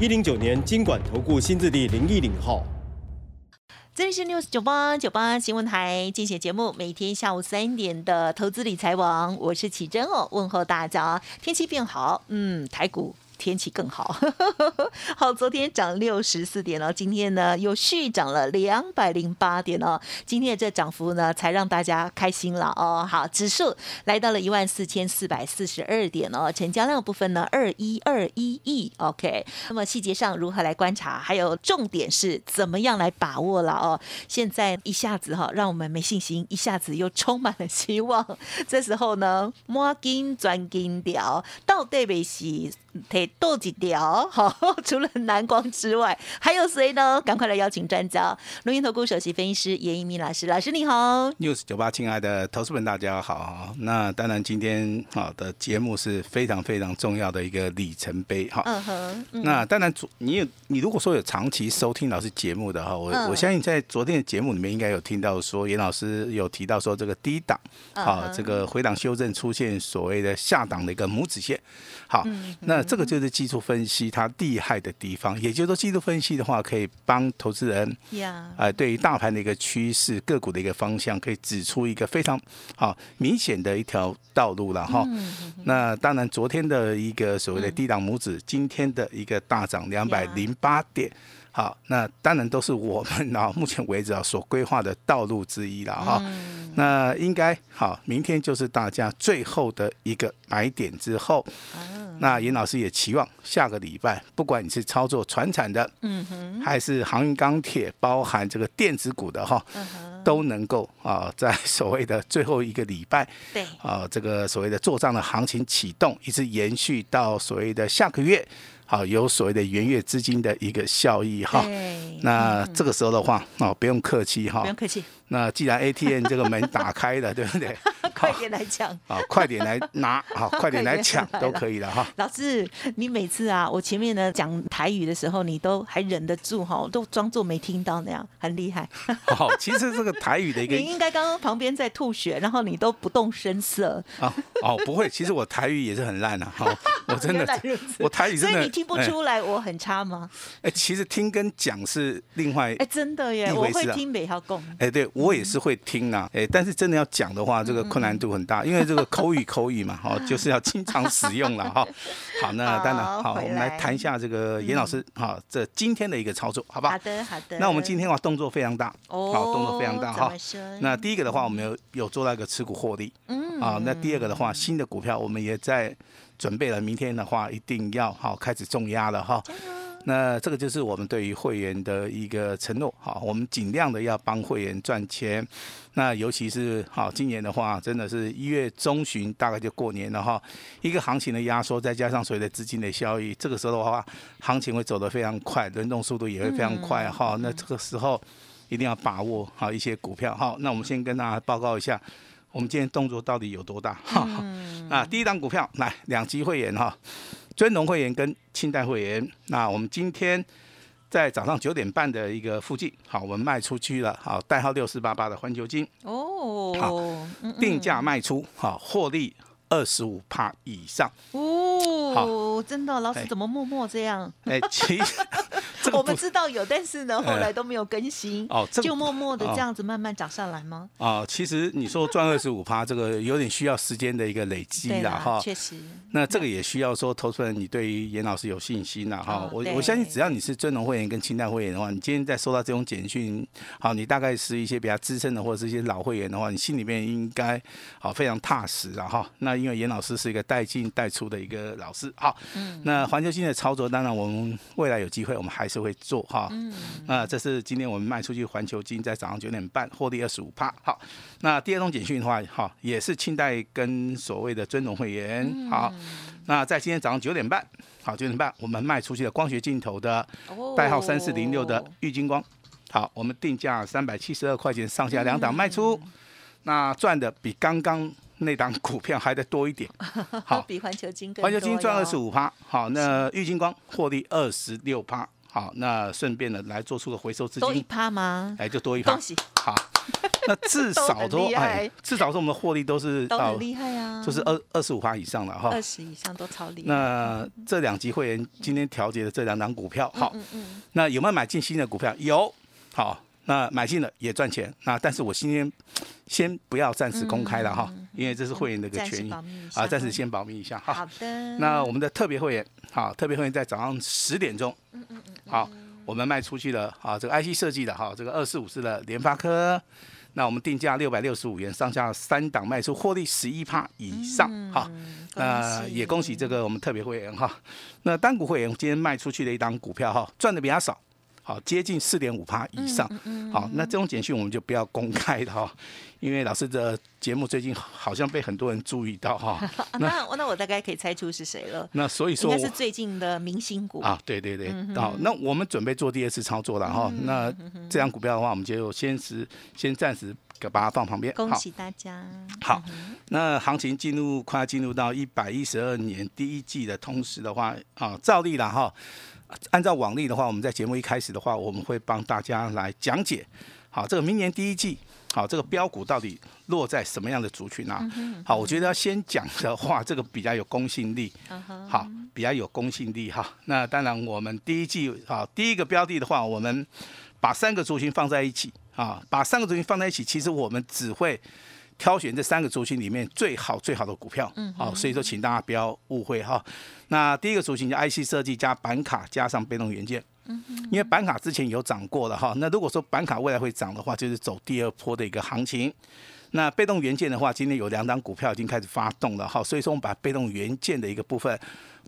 一零九年经管投顾新字第零一零号。这里是 News 九八九八新闻台，进行节目，每天下午三点的投资理财网，我是启珍哦，问候大家。天气变好，嗯，台股。天气更好，好，昨天涨六十四点了，今天呢又续涨了两百零八点哦，今天的这涨幅呢才让大家开心了哦。好，指数来到了一万四千四百四十二点哦，成交量部分呢二一二一亿，OK。那么细节上如何来观察，还有重点是怎么样来把握了哦？现在一下子哈让我们没信心，一下子又充满了希望。这时候呢摸金钻金条，到底没是？得多几条，好，除了蓝光之外，还有谁呢？赶快来邀请专家，龙岩投顾首席分析师严一鸣老师，老师你好，news 九八，亲爱的投资们，大家好。那当然，今天好的节目是非常非常重要的一个里程碑，哈。嗯哼。那当然，昨你有你如果说有长期收听老师节目的哈，我我相信在昨天的节目里面应该有听到说，严老师有提到说这个低档，啊，这个回档修正出现所谓的下档的一个拇指线，好，那。这个就是技术分析它厉害的地方，也就是说，技术分析的话，可以帮投资人，啊，对于大盘的一个趋势、个股的一个方向，可以指出一个非常好明显的一条道路了哈。那当然，昨天的一个所谓的低档拇指，今天的一个大涨两百零八点。好，那当然都是我们 啊，目前为止啊所规划的道路之一了哈。那应该好，明天就是大家最后的一个买点之后。那严老师也期望下个礼拜，不管你是操作船产的，嗯哼，还是航运钢铁，包含这个电子股的哈，嗯都能够啊，在所谓的最后一个礼拜，对，啊，这个所谓的做账的行情启动，一直延续到所谓的下个月。好，有所谓的元月资金的一个效益哈，那这个时候的话，哦，不用客气哈，不用客气。那既然 ATM 这个门打开了，对不对？快点来抢啊！快点来拿，好，快点来抢都可以了哈。老师，你每次啊，我前面呢讲台语的时候，你都还忍得住哈，都装作没听到那样，很厉害。好，其实这个台语的一个，你应该刚刚旁边在吐血，然后你都不动声色啊。哦，不会，其实我台语也是很烂啊。好，我真的，我台语真的，所以你听不出来我很差吗？哎，其实听跟讲是另外哎，真的耶，我会听北校共。哎，对我也是会听呐，哎，但是真的要讲的话，这个困难度很大，因为这个口语口语嘛，哈，就是要经常使用了哈。好，那当然好，我们来谈一下这个严老师哈，这今天的一个操作，好吧好？好的，好的。那我们今天的话动作非常大，哦，好，动作非常大哈。那第一个的话，我们有有做到一个持股获利，嗯，啊，那第二个的话，新的股票我们也在准备了，明天的话一定要好开始重压了哈。那这个就是我们对于会员的一个承诺，好，我们尽量的要帮会员赚钱。那尤其是好，今年的话，真的是一月中旬大概就过年了哈，一个行情的压缩，再加上所谓的资金的效益，这个时候的话，行情会走得非常快，轮动速度也会非常快哈。那这个时候一定要把握好一些股票哈。那我们先跟大家报告一下，我们今天动作到底有多大哈？啊，第一档股票来两级会员哈。尊龙会员跟清代会员，那我们今天在早上九点半的一个附近，好，我们卖出去了，好，代号六四八八的环球金，哦，好，定价卖出，好，获利二十五帕以上，哦，真的，老师怎么默默这样？哎，其实。我们知道有，但是呢，后来都没有更新哦，就默默的这样子慢慢涨上来吗？啊，其实你说赚二十五趴，这个有点需要时间的一个累积啦，哈，确实。那这个也需要说，投资人你对于严老师有信心啦，哈，我我相信只要你是尊龙会员跟清代会员的话，你今天在收到这种简讯，好，你大概是一些比较资深的或者是一些老会员的话，你心里面应该好非常踏实啊，哈。那因为严老师是一个带进带出的一个老师，好，嗯，那环球金的操作，当然我们未来有机会，我们还是。会做哈，嗯，那这是今天我们卖出去环球金在早上九点半获利二十五帕，好，那第二种简讯的话，哈，也是清代跟所谓的尊荣会员，好，那在今天早上九点半，好九点半，我们卖出去的光学镜头的代号三四零六的玉金光，好，我们定价三百七十二块钱上下两档卖出，那赚的比刚刚那档股票还得多一点，好，比环球金环球金赚二十五趴，好，那玉金光获利二十六趴。好，那顺便的来做出个回收资金，多一趴吗？哎，就多一趴。恭喜。好，那至少 都哎，至少是我们的获利都是都很厉害啊，就是二二十五趴以上了哈。二十以上都超厉害。那这两级会员今天调节的这两档股票，好，那有没有买进新的股票？有。好。那买进了也赚钱，那但是我今天先不要暂时公开了哈，因为这是会员的一个权益啊，暂时先保密一下哈。好的。那我们的特别会员，好，特别会员在早上十点钟，嗯嗯嗯，好，我们卖出去了啊，这个 IC 设计的哈，这个二四五四的联发科，那我们定价六百六十五元，上下三档卖出，获利十一趴以上哈。那也恭喜这个我们特别会员哈。那单股会员今天卖出去的一档股票哈，赚的比较少。好，接近四点五趴以上。好，那这种简讯我们就不要公开的哈，因为老师的节目最近好像被很多人注意到哈。那那我大概可以猜出是谁了。那所以说应该是最近的明星股啊。对对对。好，那我们准备做第二次操作了哈。那这张股票的话，我们就先时先暂时给把它放旁边。恭喜大家。好，那行情进入快要进入到一百一十二年第一季的同时的话啊，照例了哈。按照往例的话，我们在节目一开始的话，我们会帮大家来讲解，好，这个明年第一季，好，这个标股到底落在什么样的族群啊？好，我觉得要先讲的话，这个比较有公信力，好，比较有公信力哈。那当然，我们第一季啊，第一个标的的话，我们把三个族群放在一起啊，把三个族群放在一起，其实我们只会。挑选这三个族群里面最好最好的股票，嗯，好，所以说请大家不要误会哈。那第一个族群叫 IC 设计加板卡加上被动元件，嗯因为板卡之前有涨过了哈。那如果说板卡未来会涨的话，就是走第二波的一个行情。那被动元件的话，今天有两档股票已经开始发动了哈，所以说我们把被动元件的一个部分，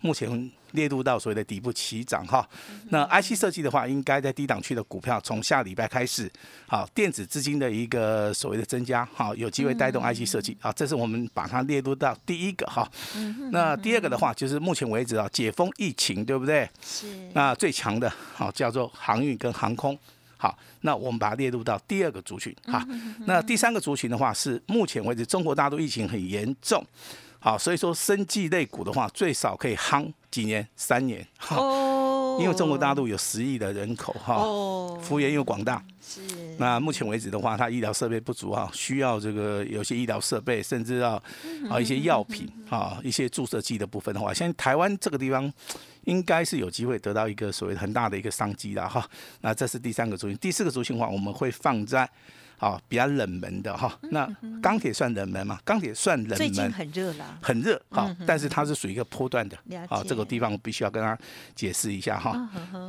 目前列入到所谓的底部起涨哈。那 IC 设计的话，应该在低档区的股票，从下礼拜开始，好，电子资金的一个所谓的增加，好，有机会带动 IC 设计，啊，这是我们把它列入到第一个哈。那第二个的话，就是目前为止啊，解封疫情，对不对？是。那最强的，好，叫做航运跟航空。好，那我们把它列入到第二个族群。哈，那第三个族群的话是目前为止中国大陆疫情很严重，好，所以说生技类股的话最少可以夯几年，三年。哦。因为中国大陆有十亿的人口哈，服务员又广大。是。那目前为止的话，它医疗设备不足啊，需要这个有些医疗设备，甚至要啊一些药品啊一些注射剂的部分的话，像台湾这个地方。应该是有机会得到一个所谓很大的一个商机的哈，那这是第三个族群，第四个族群的话，我们会放在。好，比较冷门的哈，那钢铁算冷门嘛？钢铁算冷门，最近很热了，很热。哈，但是它是属于一个波段的。啊，这个地方我必须要跟他解释一下哈。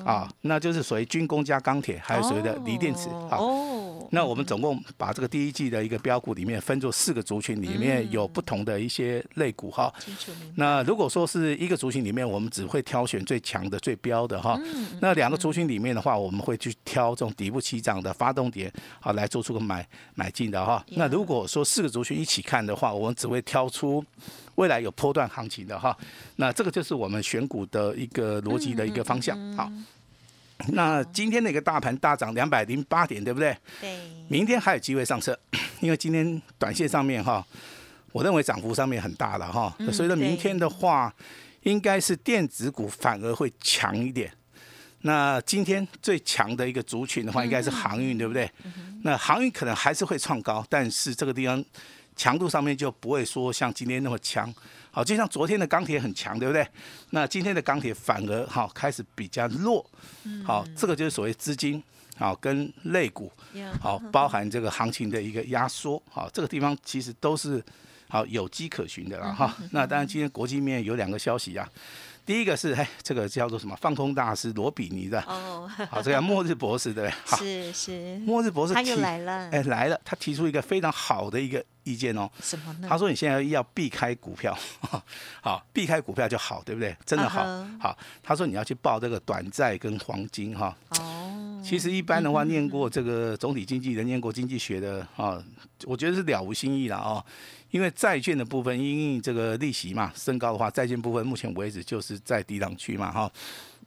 啊，那就是属于军工加钢铁，还有所谓的锂电池。哦。那我们总共把这个第一季的一个标股里面分作四个族群，里面有不同的一些类股哈。那如果说是一个族群里面，我们只会挑选最强的、最标的哈。那两个族群里面的话，我们会去挑这种底部起涨的发动点，好来做出个。买买进的哈，那如果说四个族群一起看的话，我们只会挑出未来有波段行情的哈，那这个就是我们选股的一个逻辑的一个方向。好，那今天那个大盘大涨两百零八点，对不对？对。明天还有机会上车，因为今天短线上面哈，我认为涨幅上面很大了哈，所以说明天的话，应该是电子股反而会强一点。那今天最强的一个族群的话，应该是航运，对不对？那航运可能还是会创高，但是这个地方强度上面就不会说像今天那么强。好，就像昨天的钢铁很强，对不对？那今天的钢铁反而好开始比较弱。好，这个就是所谓资金好跟类股好包含这个行情的一个压缩。好，这个地方其实都是好有机可循的了哈。那当然今天国际面有两个消息啊。第一个是哎，这个叫做什么？放空大师罗比尼的哦，好，这个末日博士对不对？是是，末日博士他又来了，哎来了，他提出一个非常好的一个意见哦。什么呢？他说你现在要避开股票，好，避开股票就好，对不对？真的好，好。他说你要去报这个短债跟黄金哈。哦。其实一般的话，念过这个总体经济的、念过经济学的啊，我觉得是了无新意了啊。因为债券的部分，因为这个利息嘛升高的话，债券部分目前为止就是在低档区嘛哈。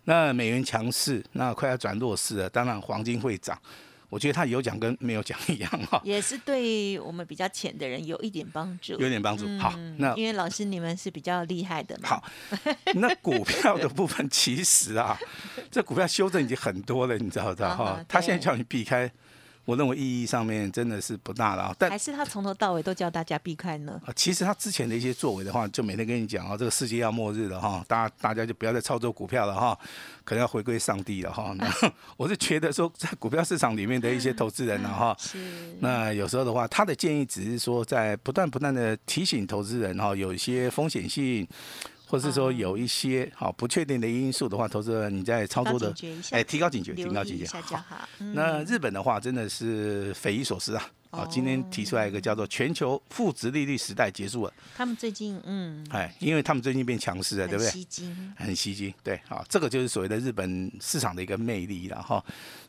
那美元强势，那快要转弱势了，当然黄金会涨。我觉得他有讲跟没有讲一样哈，也是对我们比较浅的人有一点帮助，有点帮助。好，那因为老师你们是比较厉害的嘛。好，那股票的部分其实啊，这股票修正已经很多了，你知道的哈。他现在叫你避开。我认为意义上面真的是不大了，但还是他从头到尾都叫大家避开呢。啊，其实他之前的一些作为的话，就每天跟你讲啊，这个世界要末日了哈，大家大家就不要再操作股票了哈，可能要回归上帝了哈。那我是觉得说，在股票市场里面的一些投资人呢哈，那有时候的话，他的建议只是说，在不断不断的提醒投资人哈，有一些风险性。或是说有一些好不确定的因素的话，投资人你在操作的哎，提高警觉，提高警觉。好，那日本的话真的是匪夷所思啊！好，今天提出来一个叫做“全球负值利率时代结束了”。他们最近嗯，哎，因为他们最近变强势了，对不对？吸金，很吸金。对，好，这个就是所谓的日本市场的一个魅力了哈。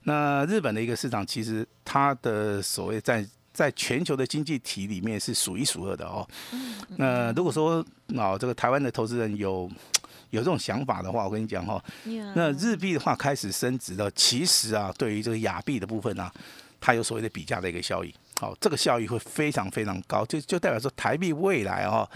那日本的一个市场其实它的所谓在。在全球的经济体里面是数一数二的哦。那如果说啊，这个台湾的投资人有 有这种想法的话，我跟你讲哈，那日币的话开始升值了，其实啊，对于这个亚币的部分啊，它有所谓的比价的一个效益。好，这个效益会非常非常高，就就代表说台币未来哦，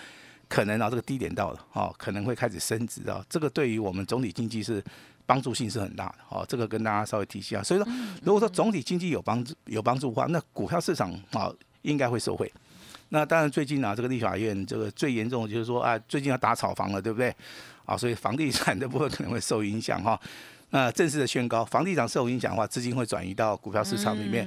可能啊这个低点到了哦，可能会开始升值啊。这个对于我们总体经济是。帮助性是很大的，哦，这个跟大家稍微提一下。所以说，如果说总体经济有帮助有帮助的话，那股票市场啊应该会受惠。那当然最近啊，这个立法院这个最严重的就是说啊，最近要打炒房了，对不对？啊，所以房地产的部分可能会受影响哈。那正式的宣告，房地产受影响的话，资金会转移到股票市场里面。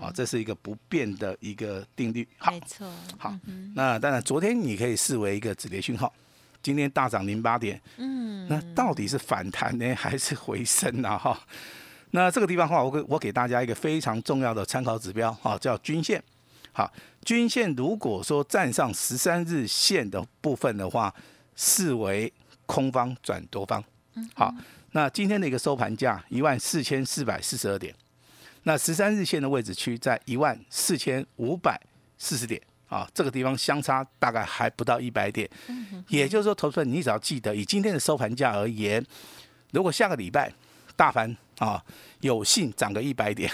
好，这是一个不变的一个定律。好没错。好，那当然昨天你可以视为一个止跌讯号。今天大涨零八点，嗯，那到底是反弹呢，还是回升呢？哈，那这个地方的话，我给我给大家一个非常重要的参考指标，哈，叫均线。好，均线如果说站上十三日线的部分的话，视为空方转多方。好，那今天的一个收盘价一万四千四百四十二点，那十三日线的位置区在一万四千五百四十点。啊，这个地方相差大概还不到一百点，也就是说，投资人你只要记得，以今天的收盘价而言，如果下个礼拜大盘啊有幸涨个一百点，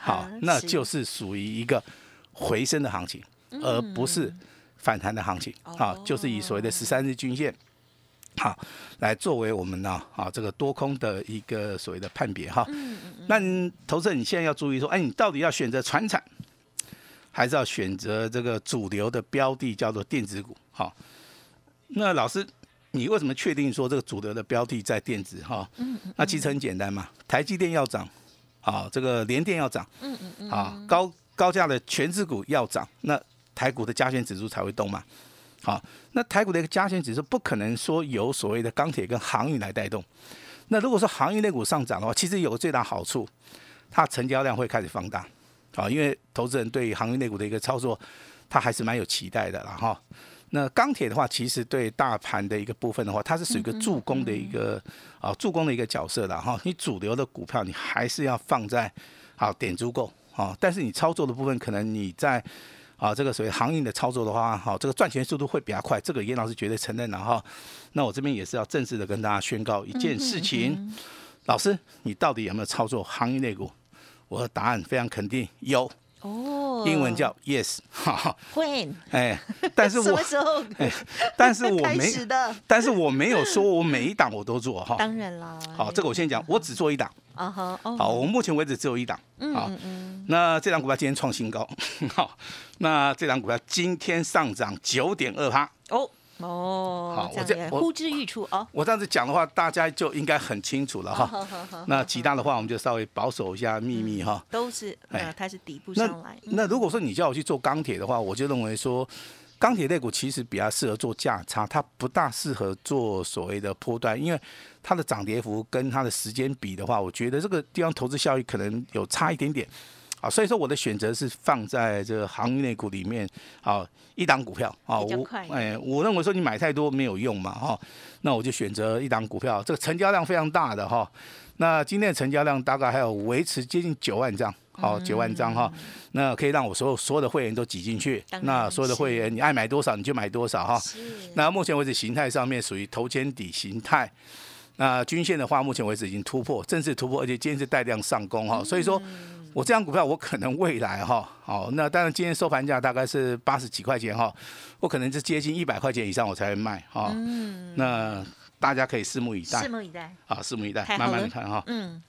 好，那就是属于一个回升的行情，而不是反弹的行情。好，就是以所谓的十三日均线，好，来作为我们呢啊这个多空的一个所谓的判别哈。那投资人你现在要注意说，哎，你到底要选择船产？还是要选择这个主流的标的，叫做电子股。好，那老师，你为什么确定说这个主流的标的在电子？哈，那其实很简单嘛，台积电要涨，好，这个联电要涨，嗯嗯嗯，好，高高价的全资股要涨，那台股的加权指数才会动嘛。好，那台股的一个加权指数不可能说由所谓的钢铁跟航运来带动。那如果说航运类股上涨的话，其实有个最大好处，它成交量会开始放大。啊，因为投资人对航运类股的一个操作，他还是蛮有期待的了哈。那钢铁的话，其实对大盘的一个部分的话，它是属于一个助攻的一个啊助攻的一个角色的哈。你主流的股票，你还是要放在好点足够啊。但是你操作的部分，可能你在啊这个所谓航运的操作的话，好这个赚钱速度会比较快。这个严老师绝对承认了哈。那我这边也是要正式的跟大家宣告一件事情，老师，你到底有没有操作航运类股？我的答案非常肯定，有。哦，英文叫 yes，哈 when，哎，但是我什么时候？哎，但是我 没，但是我没有说我每一档我都做哈，当然啦，好，这个我先讲，我只做一档，啊哈，好，我目前为止只有一档，好，那这档股票今天创新高，好，那这档股票今天上涨九点二趴，哦。哦，好，我这呼之欲出哦。我这样子讲的话，大家就应该很清楚了哈。那其他的话，我们就稍微保守一下秘密哈。都是，哎，它是底部上来。那如果说你叫我去做钢铁的话，我就认为说，钢铁类股其实比较适合做价差，它不大适合做所谓的波段，因为它的涨跌幅跟它的时间比的话，我觉得这个地方投资效益可能有差一点点。啊，所以说我的选择是放在这个行业内股里面，好一档股票啊，我哎，我认为说你买太多没有用嘛哈，那我就选择一档股票，这个成交量非常大的哈，那今天的成交量大概还有维持接近九万张，好九万张哈，那可以让我所有所有的会员都挤进去，那所有的会员你爱买多少你就买多少哈，那目前为止形态上面属于头肩底形态。那均线的话，目前为止已经突破，正式突破，而且今天是带量上攻哈，所以说我这张股票我可能未来哈，好，那当然今天收盘价大概是八十几块钱哈，我可能是接近一百块钱以上我才会卖哈，嗯，那大家可以拭目以待，拭目以待，啊，拭目以待，慢慢的看哈，嗯，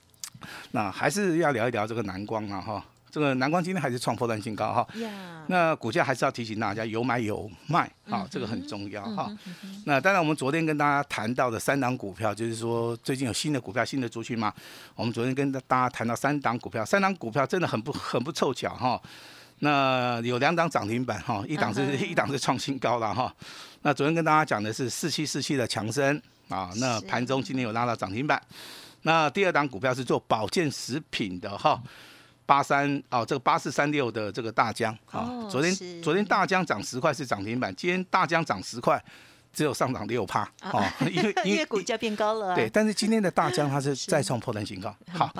那还是要聊一聊这个蓝光啊哈。这个南光今天还是创破断新高哈，那股价还是要提醒大家有买有卖啊，这个很重要哈。那当然，我们昨天跟大家谈到的三档股票，就是说最近有新的股票、新的族群嘛。我们昨天跟大家谈到三档股票，三档股票真的很不很不凑巧哈。那有两档涨停板哈，一档是 一档是创新高了哈。那昨天跟大家讲的是四七四七的强生啊，那盘中今天有拉到涨停板。那第二档股票是做保健食品的哈。八三哦，这个八四三六的这个大江啊，昨天昨天大江涨十块是涨停板，今天大江涨十块。只有上涨六趴哦，因为因为股价变高了。对，但是今天的大疆它是再创破断新高。好，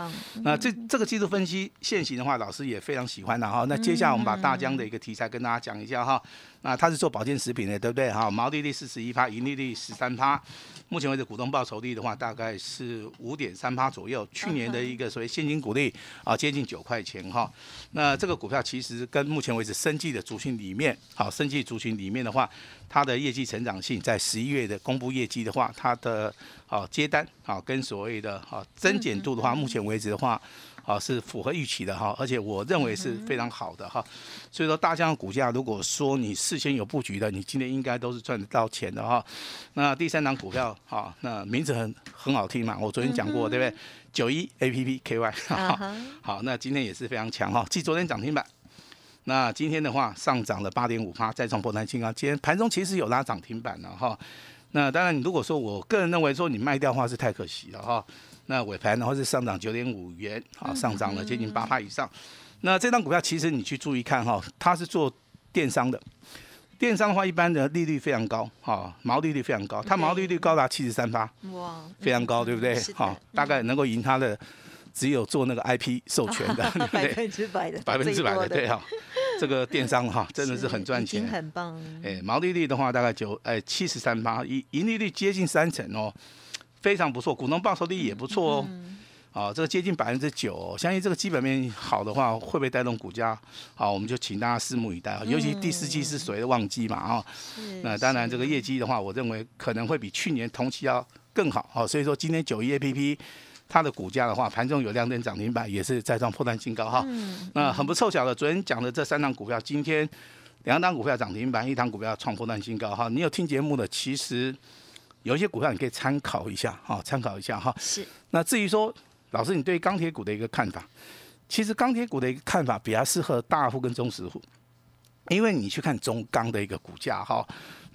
那这这个技术分析现行的话，老师也非常喜欢的哈。那接下来我们把大疆的一个题材跟大家讲一下哈。那它是做保健食品的，对不对哈？毛利率四十一趴，盈利率十三趴。目前为止股东报酬率的话，大概是五点三趴左右。去年的一个所谓现金股利啊，接近九块钱哈。那这个股票其实跟目前为止生计的族群里面，好，生计族群里面的话。它的业绩成长性，在十一月的公布业绩的话，它的啊接单啊跟所谓的啊增减度的话，目前为止的话啊是符合预期的哈，而且我认为是非常好的哈。所以说大疆股价，如果说你事先有布局的，你今天应该都是赚得到钱的哈。那第三档股票哈，那名字很很好听嘛，我昨天讲过对不对？九一 A P P K Y，好，那今天也是非常强哈，继昨天涨停板。那今天的话上涨了八点五趴，再创破单新高。今天盘中其实有拉涨停板了哈。那当然，你如果说我个人认为说你卖掉的话是太可惜了哈。那尾盘然后是上涨九点五元，啊，上涨了接近八趴以上。那这张股票其实你去注意看哈，它是做电商的。电商的话，一般的利率非常高，哈，毛利率非常高，它毛利率高达七十三趴，哇，非常高，对不对？好，大概能够赢它的。只有做那个 IP 授权的，百分之百的，百分之百的，对哈，这个电商哈 真的是很赚钱，很棒。哎，毛利率的话大概九哎七十三八，盈盈利率接近三成哦，非常不错，股东报酬率也不错哦，啊，这个接近百分之九，相信这个基本面好的话，会不会带动股价？好，我们就请大家拭目以待啊，尤其第四季是谁的旺季嘛啊，那当然这个业绩的话，我认为可能会比去年同期要更好，好，所以说今天九一 A P P。它的股价的话，盘中有两点涨停板，也是再创破断新高哈。那很不凑巧的，昨天讲的这三档股票，今天两档股票涨停板，一档股票创破断新高哈。你有听节目的，其实有一些股票你可以参考一下哈，参考一下哈。是。那至于说，老师你对钢铁股的一个看法，其实钢铁股的一个看法比较适合大户跟中实户，因为你去看中钢的一个股价哈。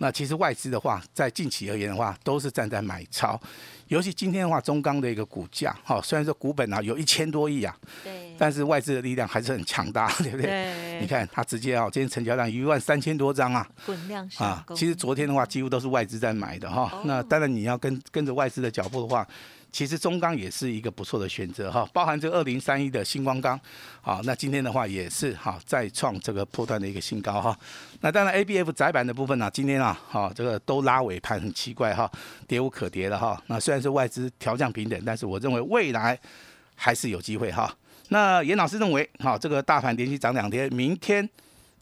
那其实外资的话，在近期而言的话，都是站在买超，尤其今天的话，中钢的一个股价，哈，虽然说股本啊有一千多亿啊，对，但是外资的力量还是很强大，对不对？对。你看它直接啊，今天成交量一万三千多张啊，滚量啊，其实昨天的话，几乎都是外资在买的哈。那当然你要跟跟着外资的脚步的话。其实中钢也是一个不错的选择哈，包含这二零三一的星光钢，好，那今天的话也是哈再创这个破断的一个新高哈。那当然 A B F 窄板的部分呢，今天啊，哈这个都拉尾盘很奇怪哈，跌无可跌了哈。那虽然是外资调降平等，但是我认为未来还是有机会哈。那严老师认为，哈这个大盘连续涨两天，明天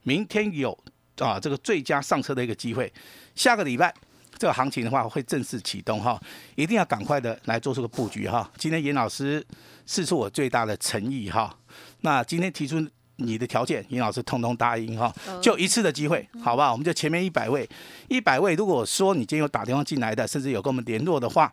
明天有啊这个最佳上车的一个机会，下个礼拜。这个行情的话会正式启动哈，一定要赶快的来做出个布局哈。今天严老师试出我最大的诚意哈，那今天提出你的条件，严老师通通答应哈，就一次的机会，好不好？我们就前面一百位，一百位，如果说你今天有打电话进来的，甚至有跟我们联络的话，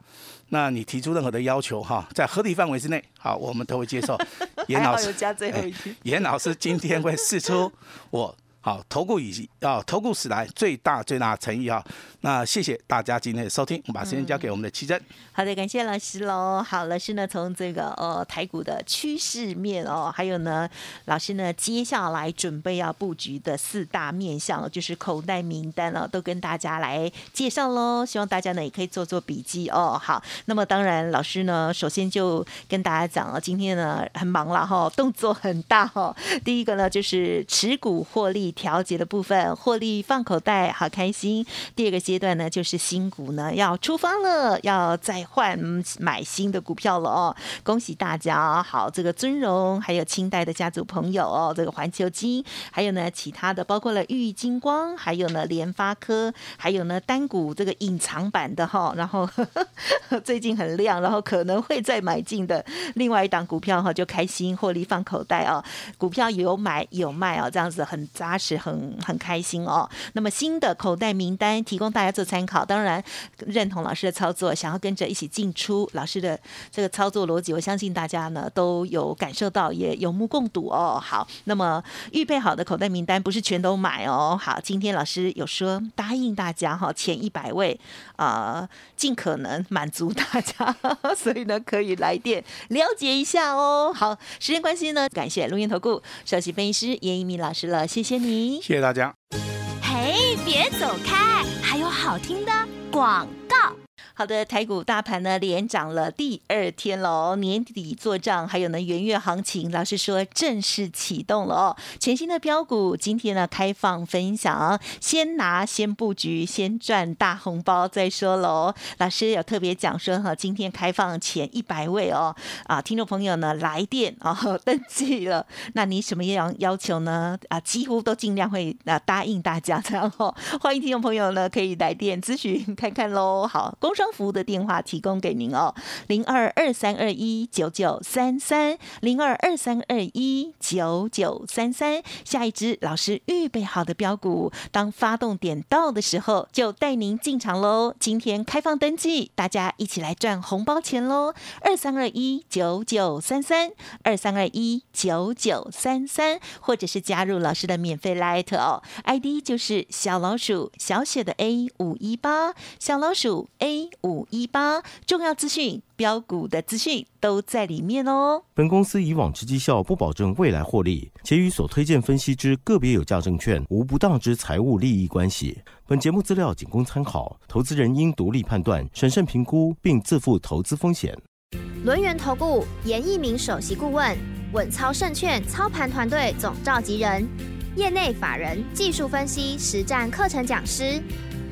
那你提出任何的要求哈，在合理范围之内，好，我们都会接受。严老师加最后一句，严老师今天会试出我。好，投顾以及啊，投顾史来最大最大的诚意哈。那谢谢大家今天的收听，我把时间交给我们的奇珍。好的，感谢老师喽。好，老师呢从这个呃台股的趋势面哦，还有呢老师呢接下来准备要布局的四大面向，就是口袋名单了，都跟大家来介绍喽。希望大家呢也可以做做笔记哦。好，那么当然老师呢首先就跟大家讲了，今天呢很忙了哈，动作很大哈。第一个呢就是持股获利。调节的部分，获利放口袋，好开心。第二个阶段呢，就是新股呢要出发了，要再换买新的股票了哦。恭喜大家！好，这个尊荣，还有清代的家族朋友哦，这个环球金，还有呢其他的，包括了玉金光，还有呢联发科，还有呢单股这个隐藏版的哈，然后呵呵 最近很亮，然后可能会再买进的另外一档股票哈，就开心获利放口袋哦。股票有买有卖哦，这样子很扎实。是很很开心哦。那么新的口袋名单提供大家做参考，当然认同老师的操作，想要跟着一起进出老师的这个操作逻辑，我相信大家呢都有感受到，也有目共睹哦。好，那么预备好的口袋名单不是全都买哦。好，今天老师有说答应大家哈，前一百位啊，尽可能满足大家，所以呢可以来电了解一下哦。好，时间关系呢，感谢录音投顾首席分析师严一鸣老师了，谢谢。谢谢大家。嘿，别走开，还有好听的广告。好的，台股大盘呢连涨了第二天喽，年底做账，还有呢元月行情，老师说正式启动了哦。全新的标股今天呢开放分享，先拿先布局，先赚大红包再说喽。老师有特别讲说哈，今天开放前一百位哦啊，听众朋友呢来电啊 登记了，那你什么样要求呢？啊，几乎都尽量会啊答应大家这样哦。欢迎听众朋友呢可以来电咨询看看喽。好，工商。服务的电话提供给您哦，零二二三二一九九三三，零二二三二一九九三三。下一支老师预备好的标股，当发动点到的时候，就带您进场喽。今天开放登记，大家一起来赚红包钱喽！二三二一九九三三，二三二一九九三三，或者是加入老师的免费 Light 哦，ID 就是小老鼠小写的 A 五一八，小老鼠 A。五一八重要资讯、标股的资讯都在里面哦。本公司以往之绩效不保证未来获利，且与所推荐分析之个别有价证券无不当之财务利益关系。本节目资料仅供参考，投资人应独立判断、审慎评估，并自负投资风险。轮源投顾严一鸣首席顾问，稳操胜券操盘团队总召集人，业内法人、技术分析、实战课程讲师。